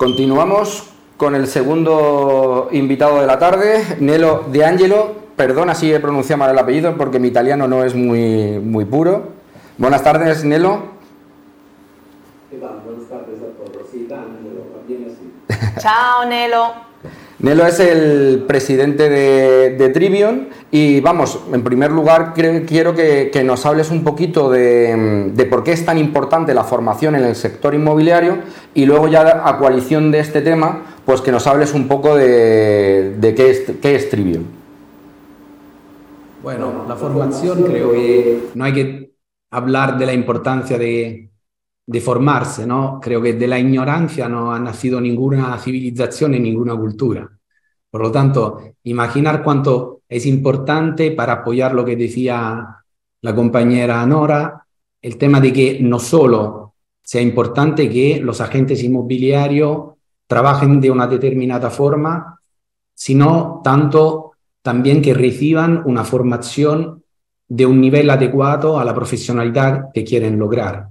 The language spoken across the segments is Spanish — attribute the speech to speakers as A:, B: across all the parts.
A: Continuamos con el segundo invitado de la tarde, Nelo De Angelo. Perdona si he pronunciado mal el apellido porque mi italiano no es muy, muy puro. Buenas tardes, Nelo.
B: Buenas tardes a todos. Sí,
C: Chao, Nelo.
A: Nelo es el presidente de, Trivion y vamos, en primer lugar quiero que, nos hables un poquito de, por qué es tan importante la formación en el sector inmobiliario y luego ya a coalición de este tema, pues que nos hables un poco de, qué, es, qué es Trivion.
D: Bueno, la formación creo que no hay que hablar de la importancia de, de formarse, ¿no? Creo que de la ignorancia no ha nacido ninguna civilización ni ninguna cultura. Por lo tanto, imaginar cuánto es importante para apoyar lo que decía la compañera Nora, el tema de que no solo sea importante que los agentes inmobiliarios trabajen de una determinada forma, sino tanto también que reciban una formación de un nivel adecuado a la profesionalidad que quieren lograr.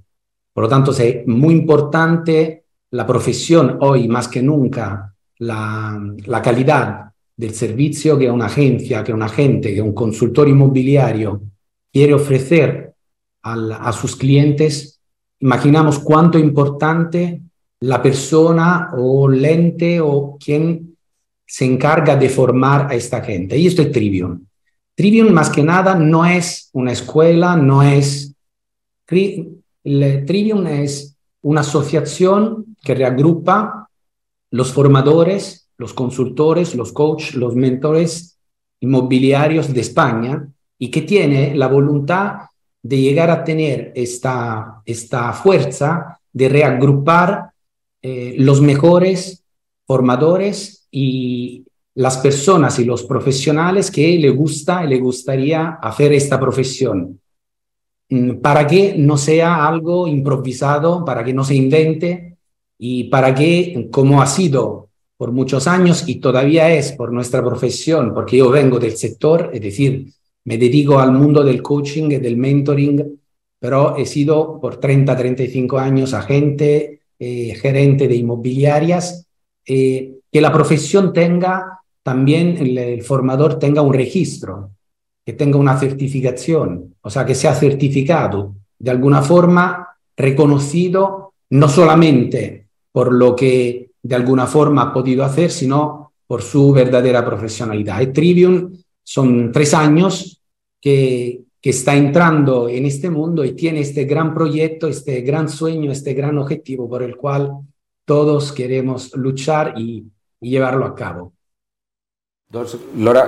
D: Por lo tanto, es muy importante la profesión hoy más que nunca, la, calidad del servicio que una agencia, que un agente, que un consultor inmobiliario quiere ofrecer a sus clientes, imaginamos cuánto importante la persona o el ente o quien se encarga de formar a esta gente. Y esto es Trivium. Trivium más que nada no es una escuela, no es... El Trivium es una asociación que reagrupa los formadores, los consultores, los coaches, los mentores inmobiliarios de España y que tiene la voluntad de llegar a tener esta, esta fuerza de reagrupar eh, los mejores formadores y las personas y los profesionales que le gusta y le gustaría hacer esta profesión. Mm, para que no sea algo improvisado, para que no se invente y para que, como ha sido por muchos años y todavía es por nuestra profesión, porque yo vengo del sector, es decir, me dedico al mundo del coaching y del mentoring, pero he sido por 30, 35 años agente, eh, gerente de inmobiliarias, eh, que la profesión tenga también, el formador tenga un registro, que tenga una certificación, o sea, que sea certificado de alguna forma, reconocido no solamente por lo que de alguna forma ha podido hacer, sino por su verdadera profesionalidad. El Trivium son tres años que, que está entrando en este mundo y tiene este gran proyecto, este gran sueño, este gran objetivo por el cual todos queremos luchar y llevarlo a cabo.
A: Dos,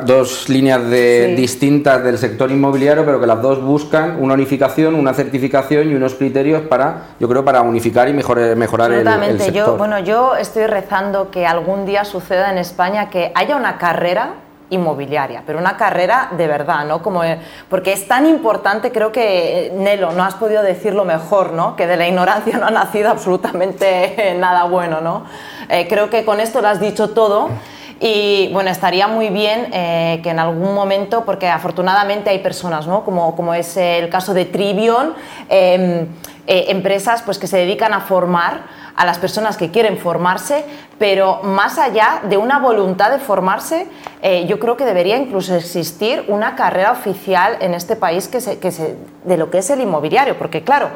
A: dos líneas de, distintas del sector inmobiliario, pero que las dos buscan una unificación, una certificación y unos criterios para, yo creo, para unificar y mejorar, mejorar el, el, sector.
C: Yo, bueno, yo estoy rezando que algún día suceda en España que haya una carrera inmobiliaria, pero una carrera de verdad, ¿no? Como, porque es tan importante, creo que, Nelo, no has podido decirlo mejor, ¿no? Que de la ignorancia no ha nacido absolutamente nada bueno, ¿no? Eh, creo que con esto lo has dicho todo. Y bueno, estaría muy bien eh, que en algún momento, porque afortunadamente hay personas, ¿no? como, como es el caso de Trivion, em, eh, empresas pues, que se dedican a formar a las personas que quieren formarse, pero más allá de una voluntad de formarse, eh, yo creo que debería incluso existir una carrera oficial en este país que que se, de lo que es el inmobiliario, porque claro,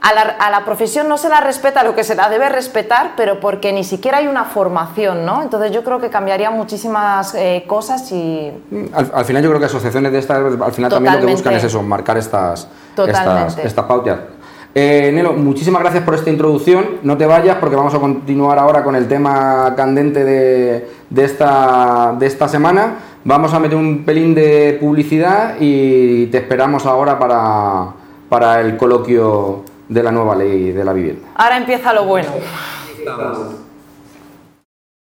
C: a la, profesión no se la respeta lo que se la debe respetar, pero porque ni siquiera hay una formación, ¿no? Entonces yo creo que cambiaría muchísimas eh, cosas y...
A: Al, final yo creo que asociaciones de estas, al final también lo que buscan es eso, marcar estas, estas, estas, pautas. Eh, Nelo, muchísimas gracias por esta introducción. No te vayas porque vamos a continuar ahora con el tema candente de, de, esta, de esta semana. Vamos a meter un pelín de publicidad y te esperamos ahora para, para el coloquio de la nueva ley de la vivienda.
C: Ahora empieza lo bueno.